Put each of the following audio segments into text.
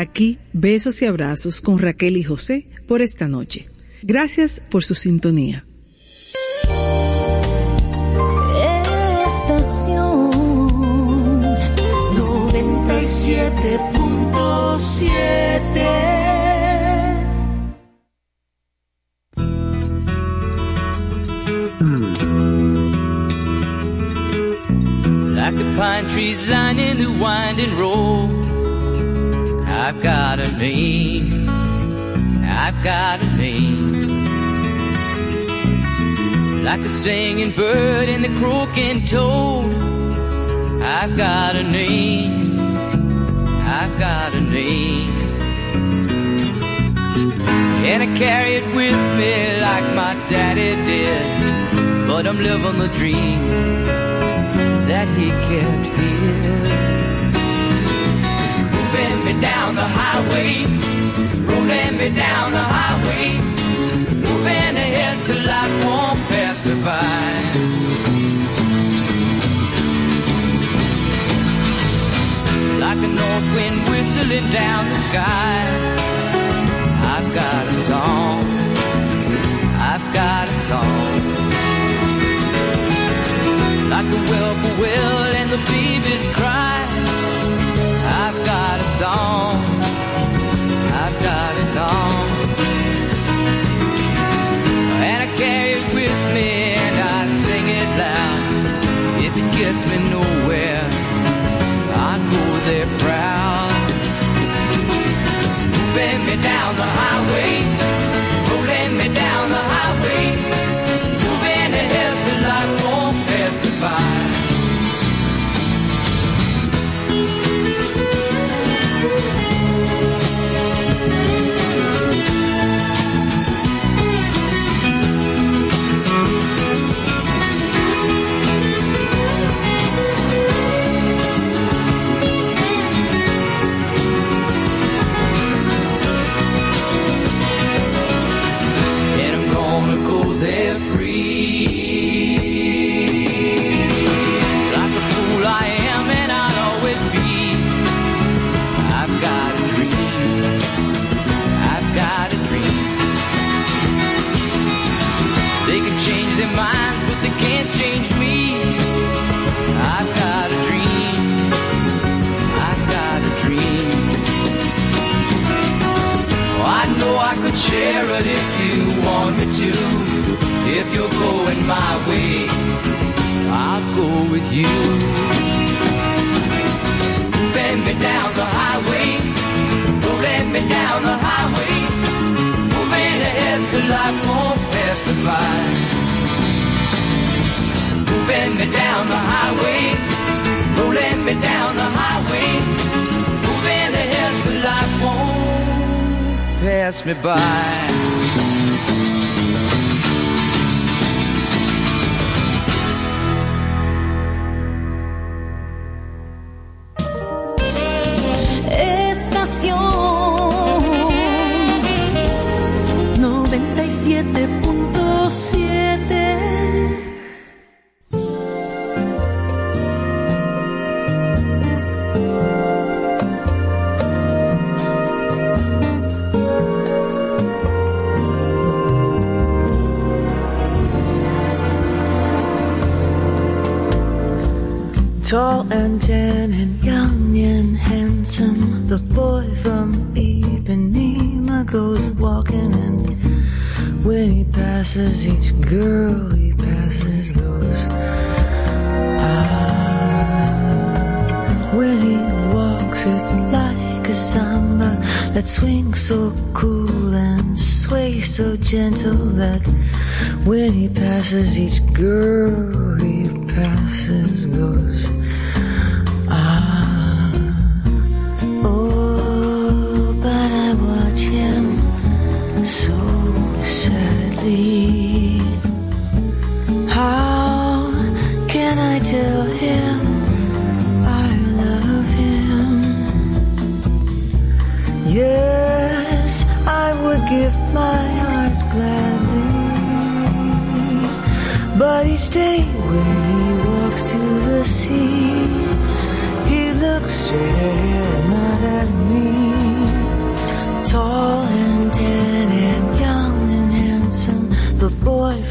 aquí, besos y abrazos con Raquel y José por esta noche. Gracias por su sintonía. Singing bird and the croaking toad. I've got a name. I've got a name. And I carry it with me like my daddy did. But I'm living the dream that he kept here. Moving me down the highway, rolling me down the highway, moving ahead so life whistling down the sky, I've got a song. I've got a song like the whippoorwill and the babies cry. I've got a song, I've got a song, and I carry it with me and I sing it loud. If it gets me going my way, I'll go with you. Bend me down the highway, rolling me down the highway, moving ahead so life won't pass me by. Moving me down the highway, rolling me down the highway, moving ahead so life won't pass me by.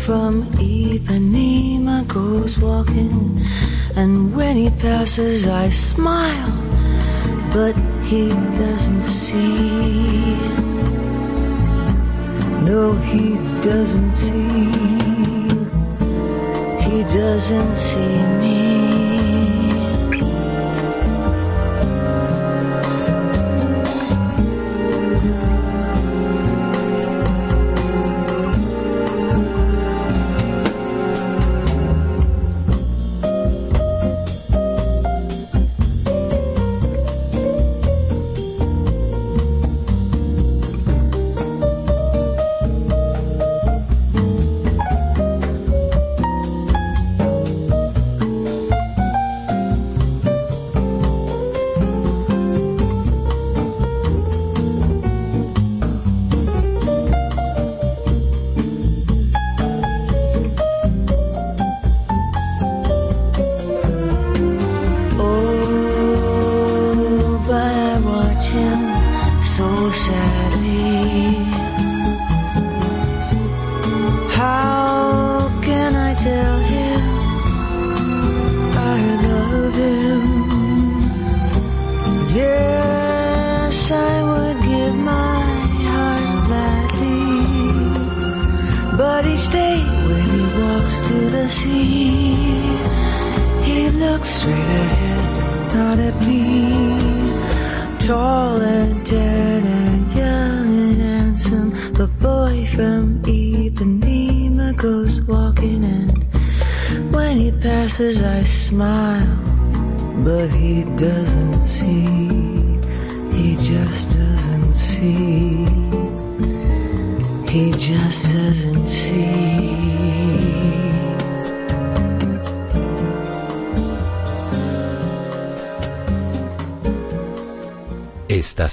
from Ipanema goes walking, and when he passes, I smile, but he doesn't see. No, he doesn't see. He doesn't see me.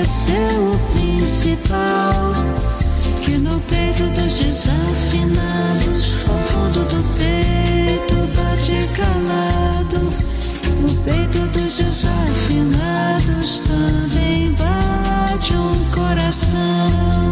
Esqueceu o principal. Que no peito dos desafinados, ao fundo do peito bate calado. No peito dos desafinados também bate um coração.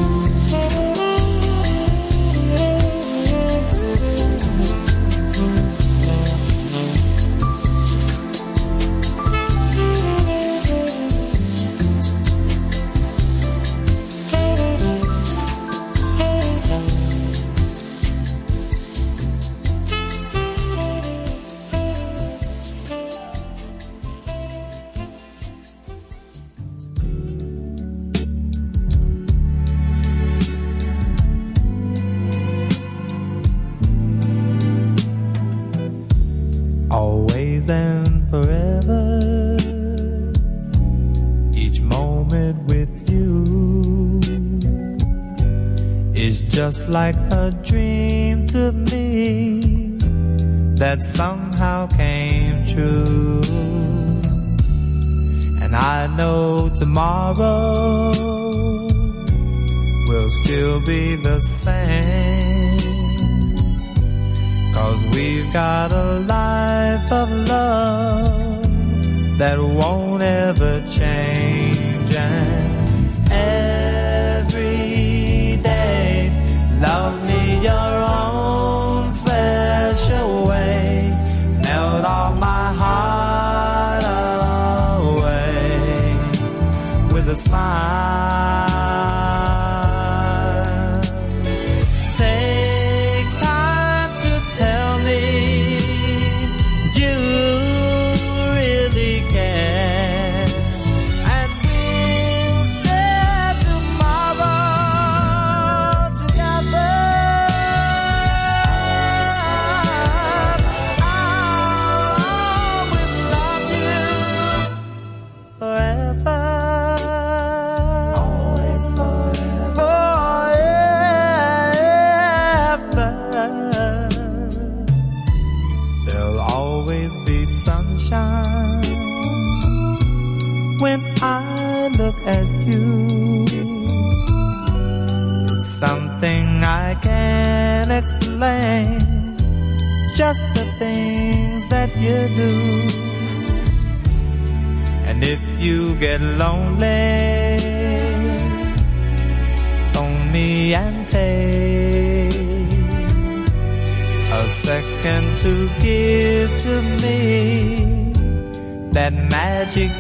Like a dream to me that somehow came true. And I know tomorrow will still be the same. Cause we've got a life of love that won't ever get lonely, me and take a second to give to me that magic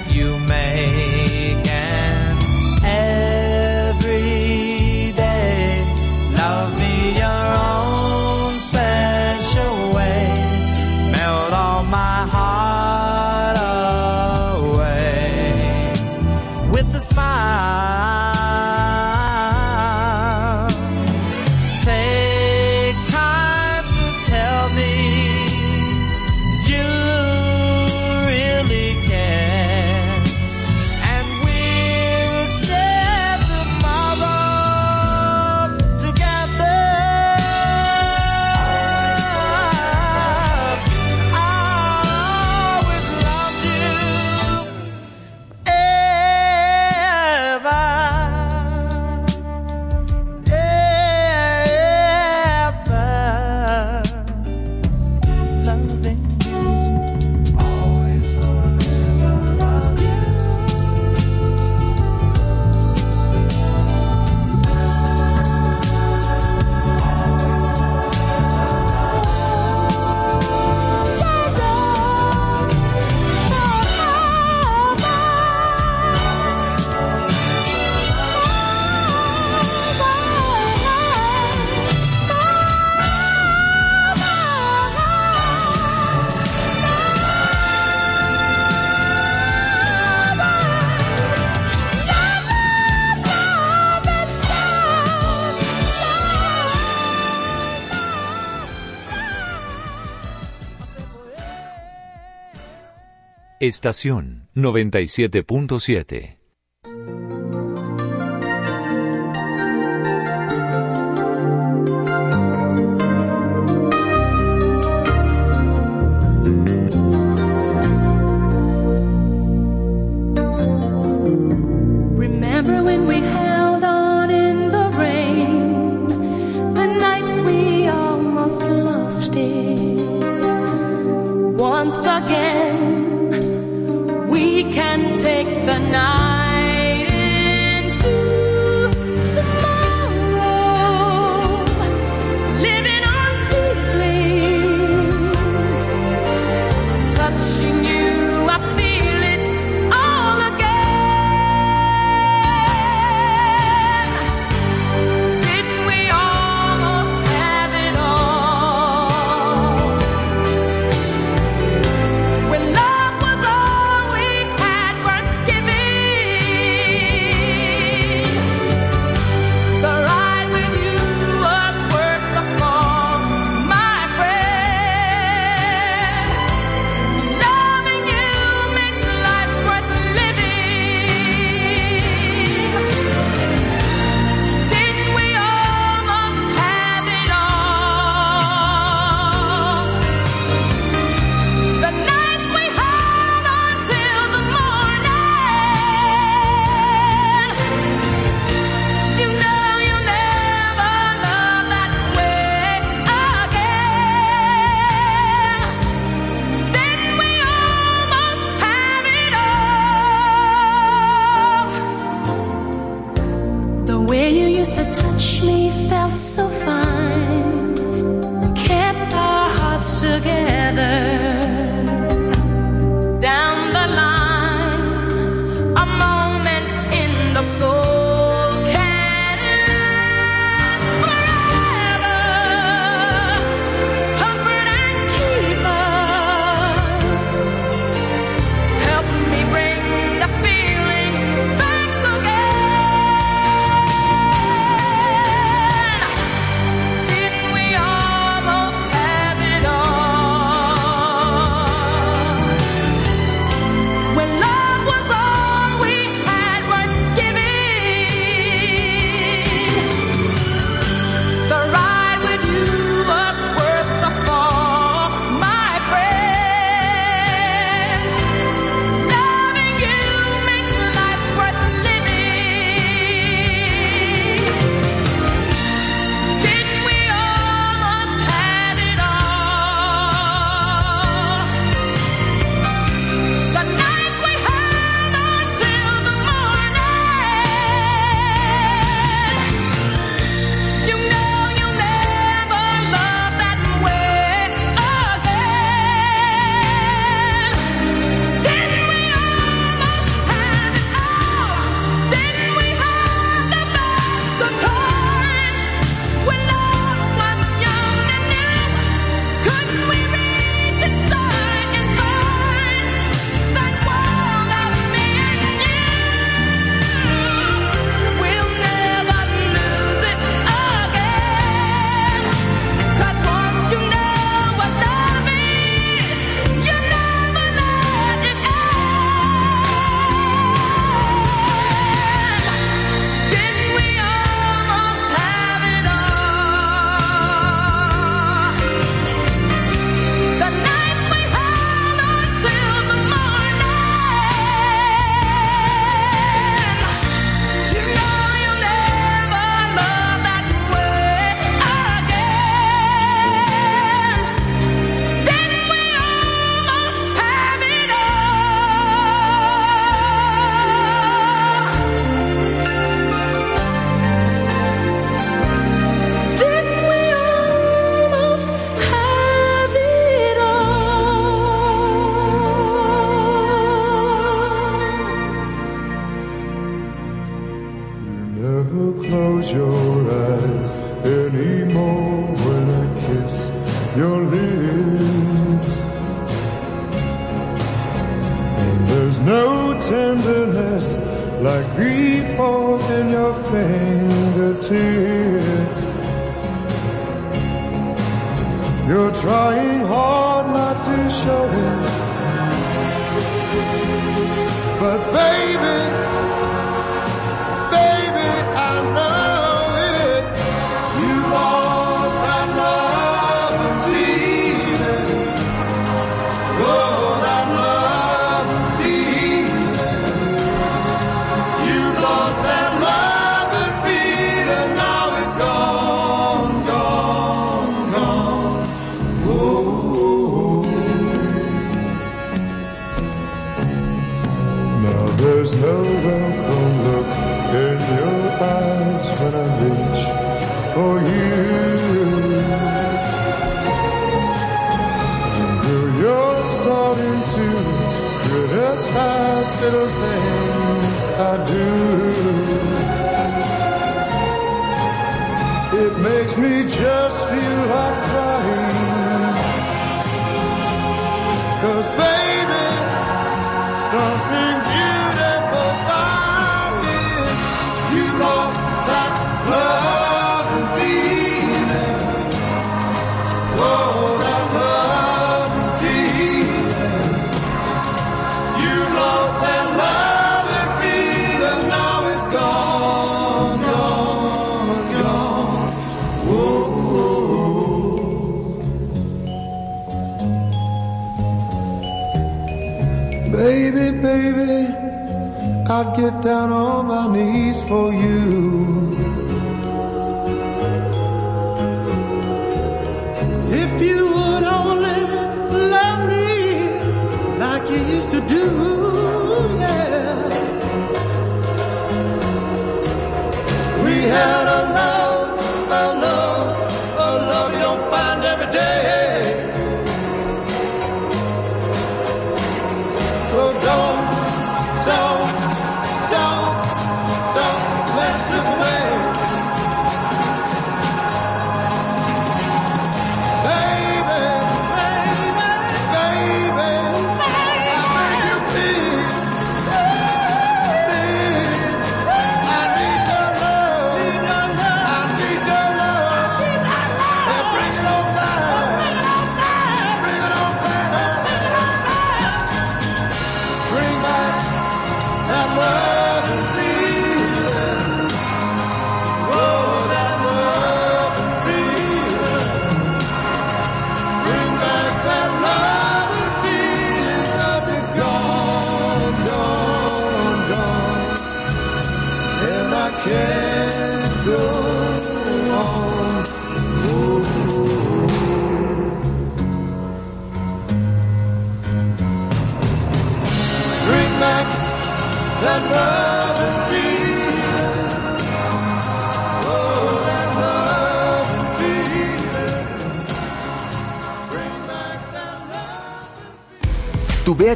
Estación 97.7.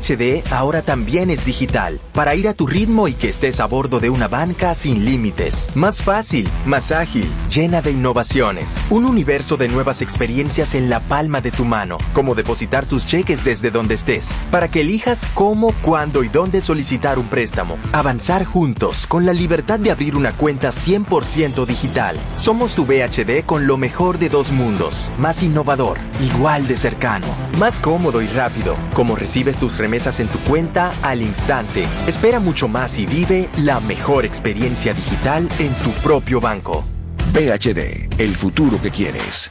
VHD ahora también es digital, para ir a tu ritmo y que estés a bordo de una banca sin límites. Más fácil, más ágil, llena de innovaciones. Un universo de nuevas experiencias en la palma de tu mano, como depositar tus cheques desde donde estés, para que elijas cómo, cuándo y dónde solicitar un préstamo. Avanzar juntos, con la libertad de abrir una cuenta 100% digital. Somos tu VHD con lo mejor de dos mundos, más innovador, igual de cercano, más cómodo y rápido, como recibes tus remesas en tu cuenta al instante. Espera mucho más y vive la mejor experiencia digital en tu propio banco. VHD, el futuro que quieres.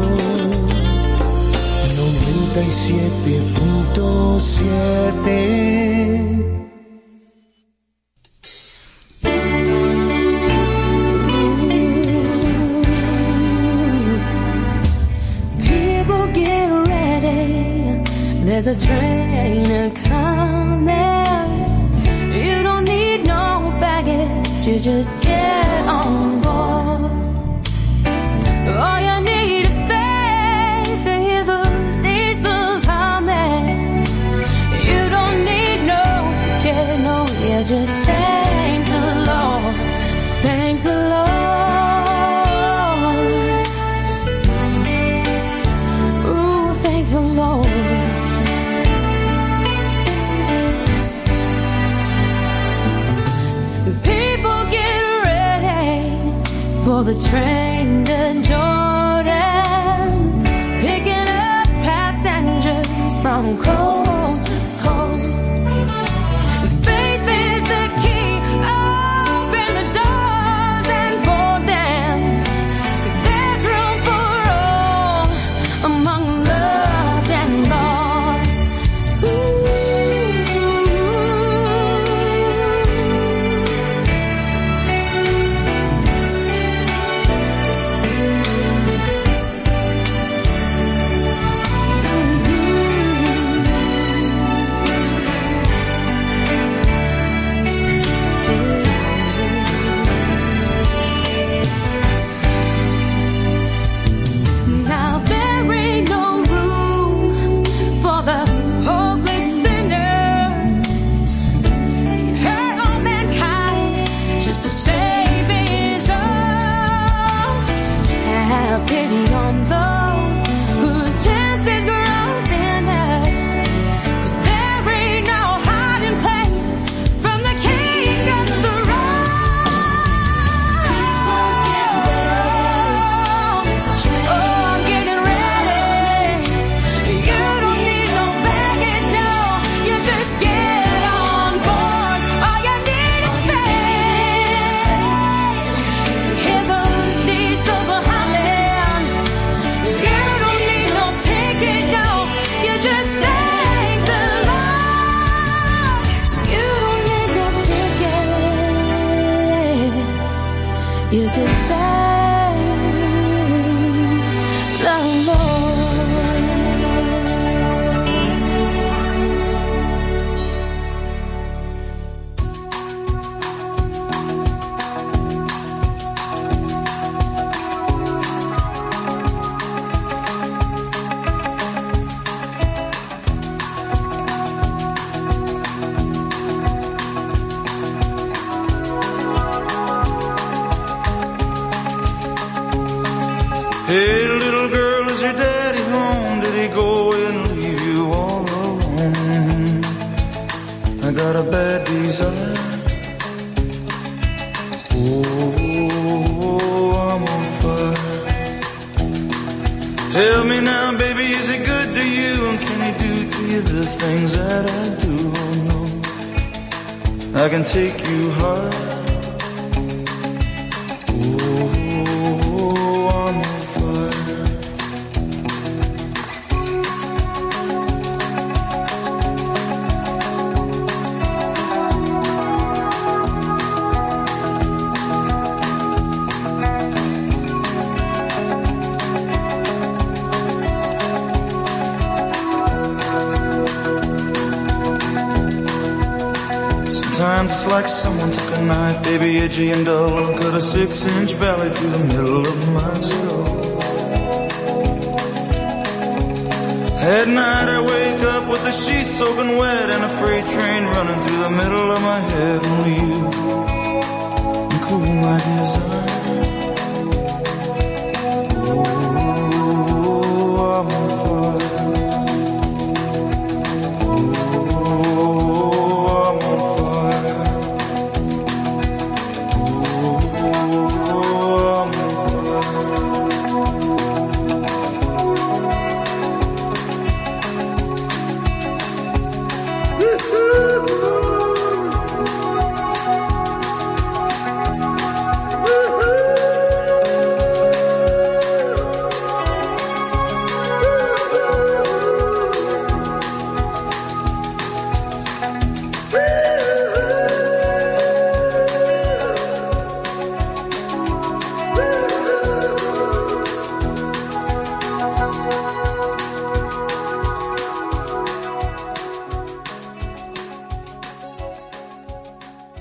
87.7 There's a train coming. You don't need no baggage. You just get on board. All you dingy and dull. Cut a six inch valley through the middle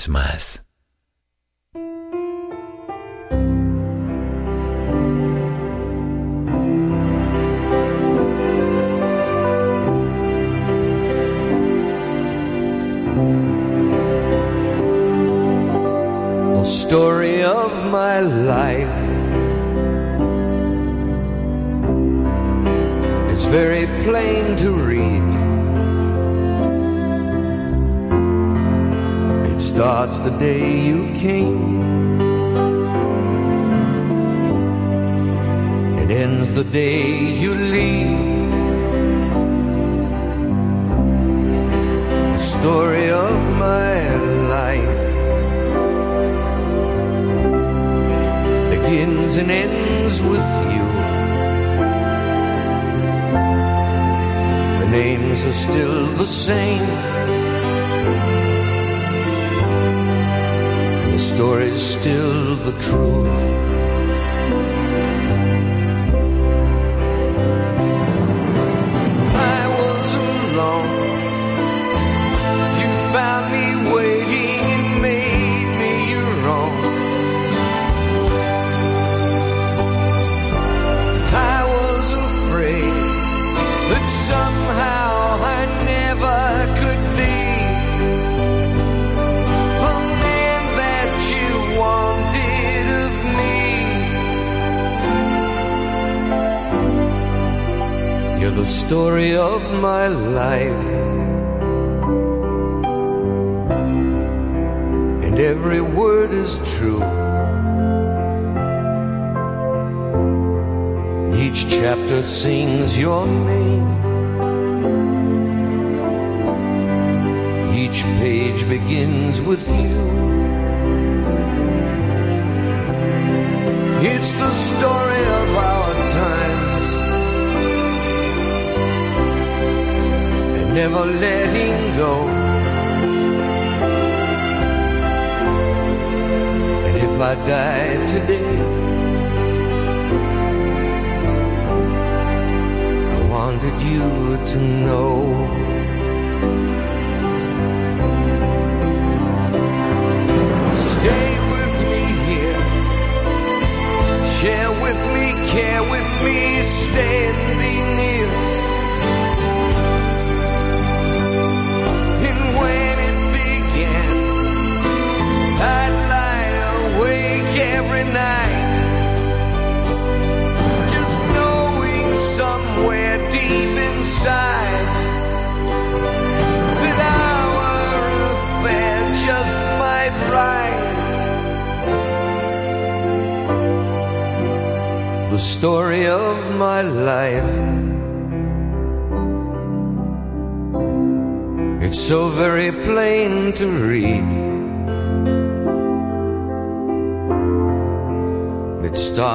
vez más.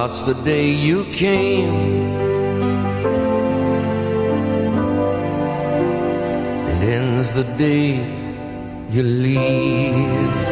starts the day you came. And ends the day you leave.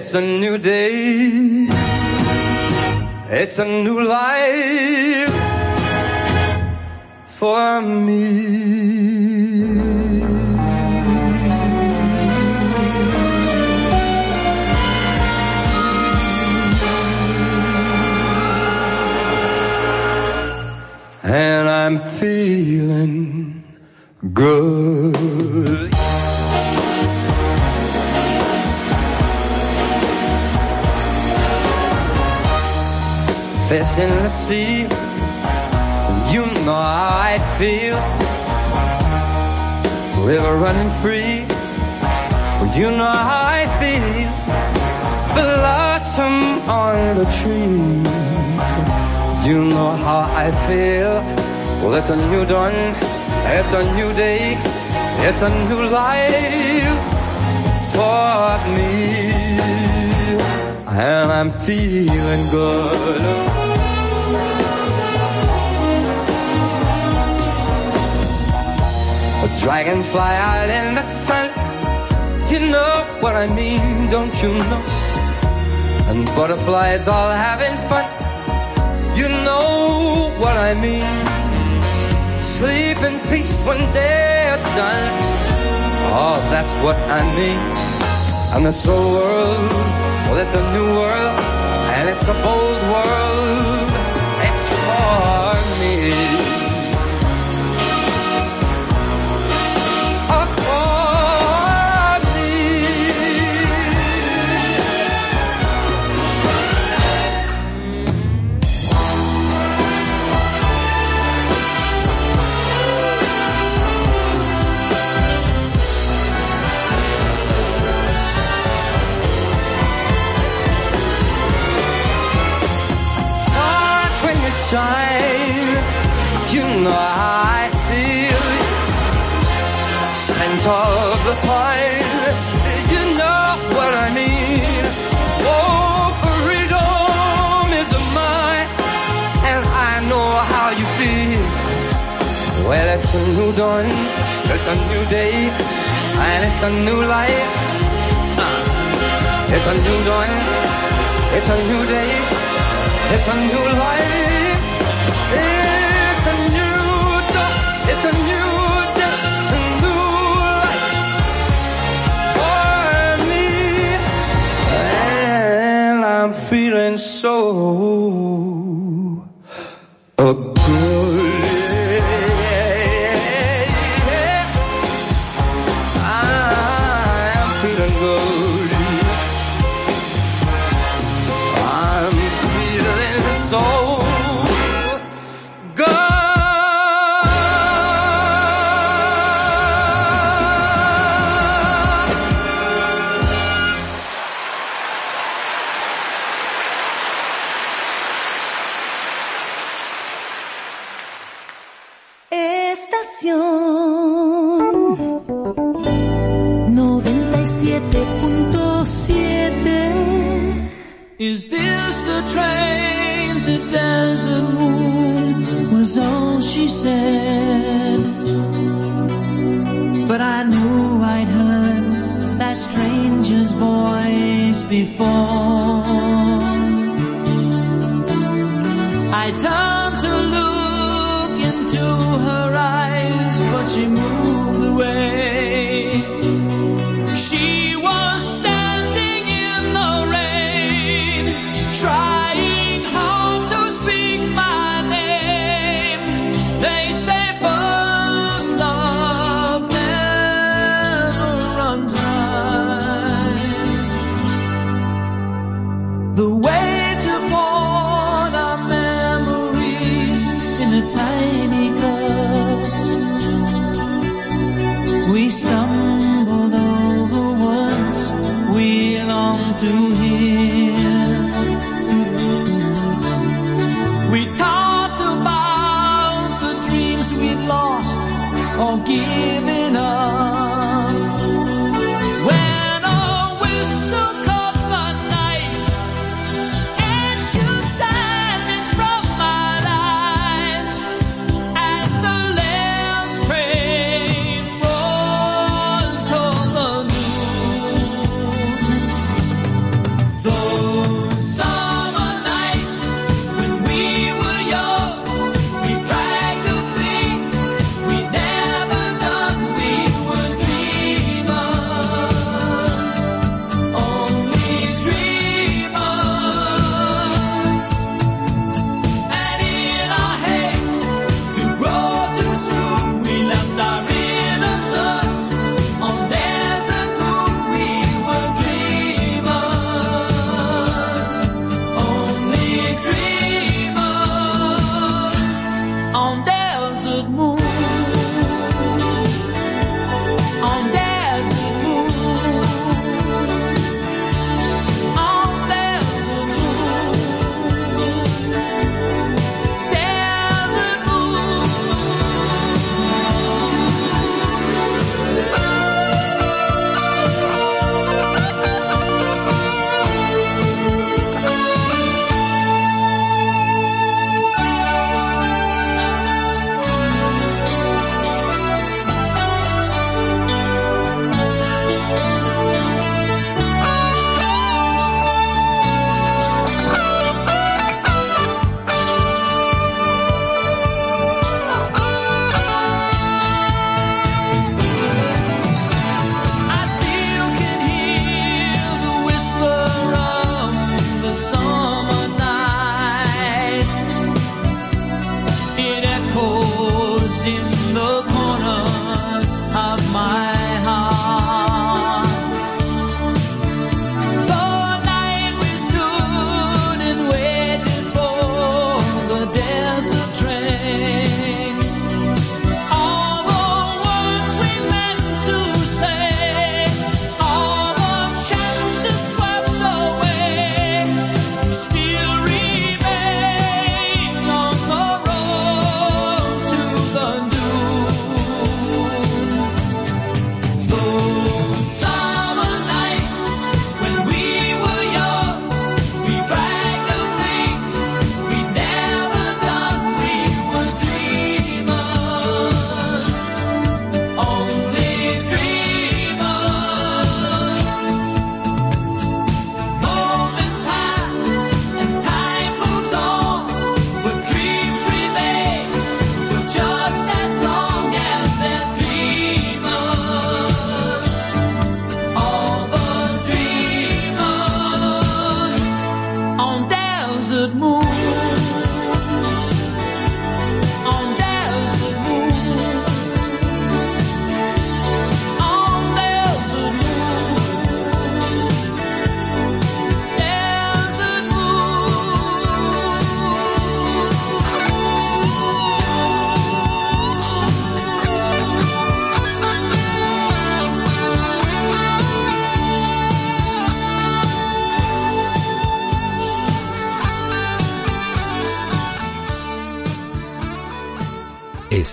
It's a new day. It's a new life for me. Running free, you know how I feel. Blossom on the tree, you know how I feel. Well, it's a new dawn, it's a new day, it's a new life for me. And I'm feeling good. Dragonfly out in the sun. You know what I mean, don't you know? And butterflies all having fun. You know what I mean. Sleep in peace when day is done. Oh, that's what I mean. And this old world, well, it's a new world, and it's a bold world. Shine, you know how I feel. Scent of the pine, you know what I mean. Oh, freedom is mine, and I know how you feel. Well, it's a new dawn, it's a new day, and it's a new life. It's a new dawn, it's a new day, it's a new life. Feeling so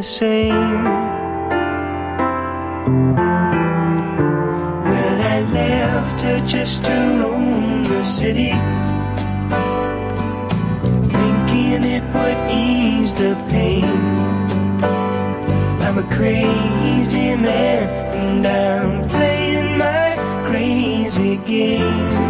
The same. Well, I left her just to roam the city, thinking it would ease the pain. I'm a crazy man, and I'm playing my crazy game.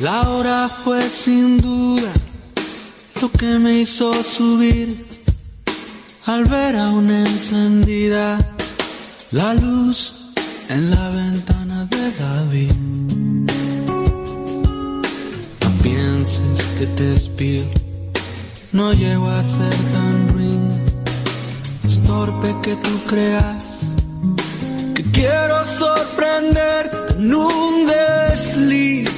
La hora fue sin duda lo que me hizo subir al ver aún encendida la luz en la ventana de David. No pienses que te espío, no llego a ser tan ruin. Es torpe que tú creas que quiero sorprenderte en un desliz.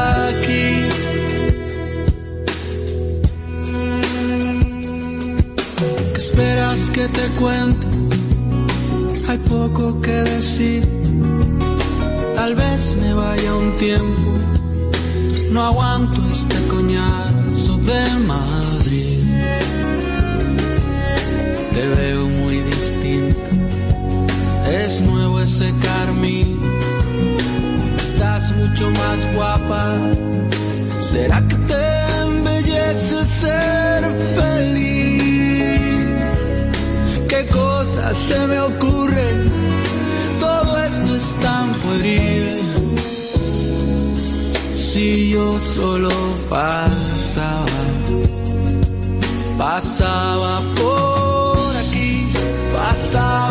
Que te cuente? Hay poco que decir. Tal vez me vaya un tiempo. No aguanto este coñazo de Madrid. Te veo muy distinto. Es nuevo ese carmín. Estás mucho más guapa. ¿Será que te embellece ser feliz? ¿Qué cosas se me ocurren? Todo esto es tan pueril. Si yo solo pasaba, pasaba por aquí, pasaba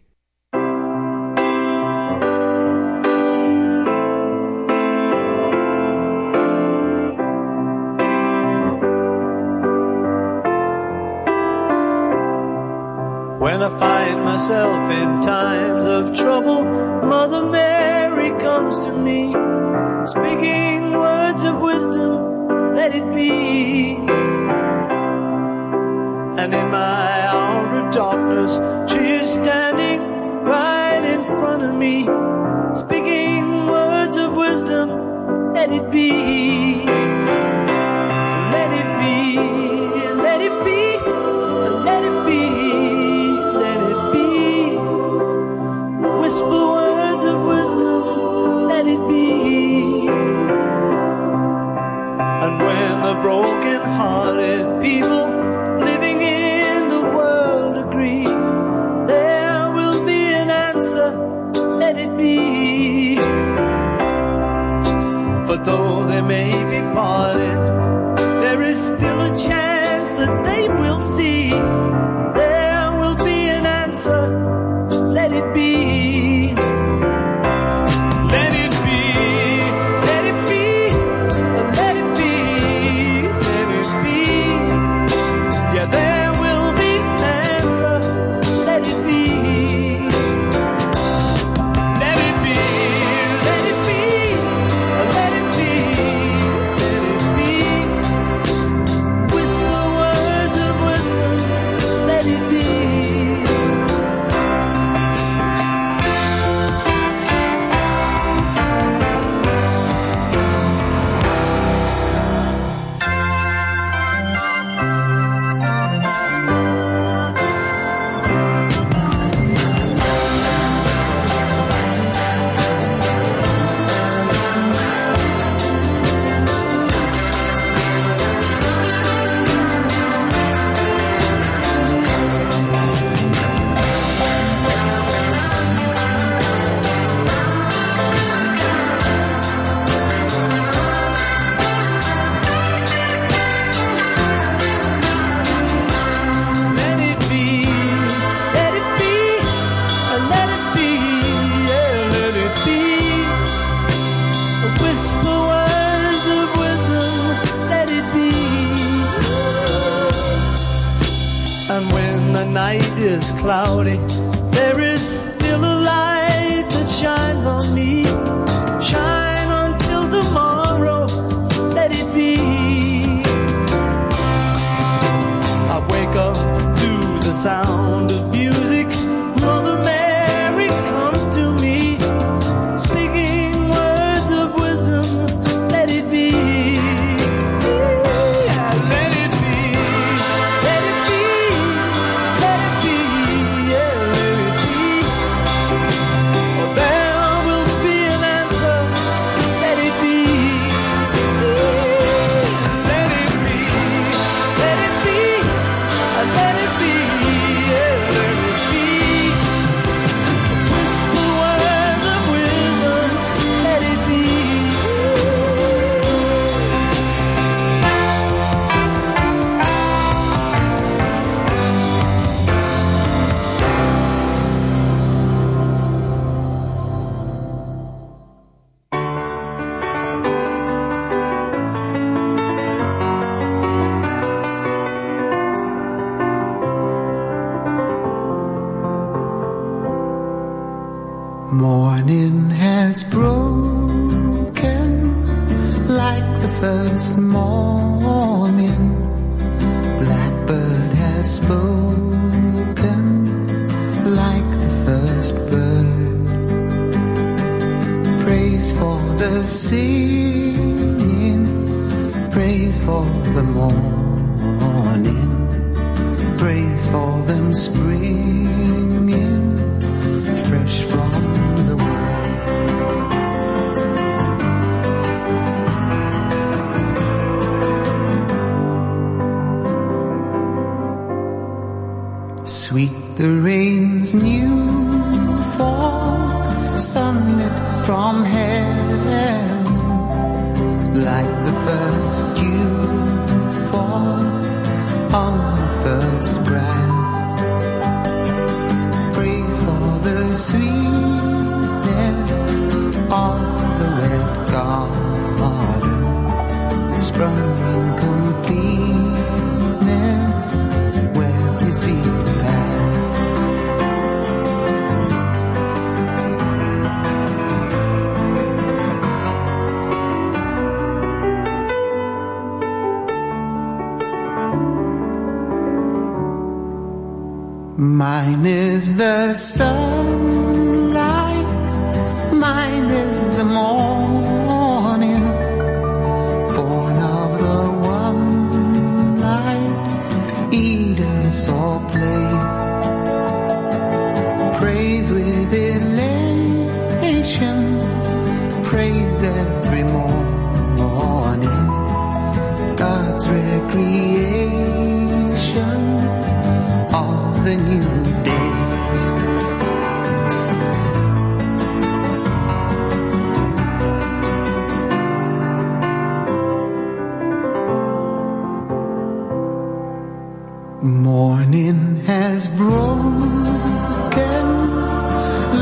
is broken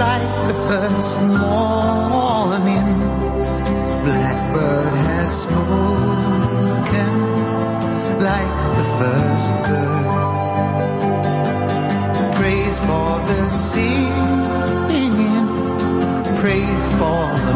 like the first morning. Blackbird has spoken like the first bird. Praise for the singing, praise for the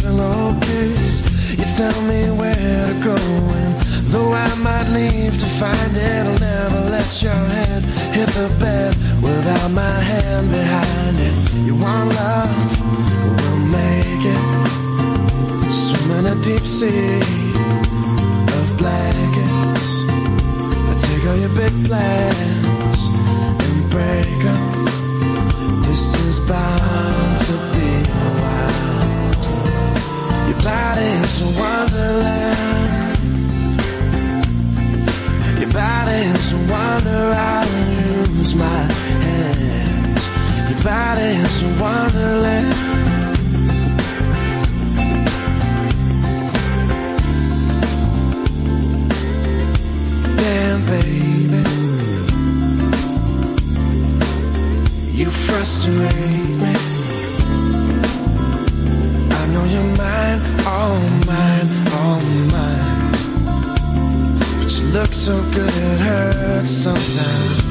pillowcase. You tell me where to go, and though I might leave to find it, I'll never let your head hit the bed without my hand behind it. You want love, we'll make it. Swim in a deep sea of blankets. I take all your big plans and break them. This is by body's a wonderland. Your body's a wonder. I use my hands. Your body's a wonderland. Damn, baby. You frustrate me. look so good it hurts sometimes.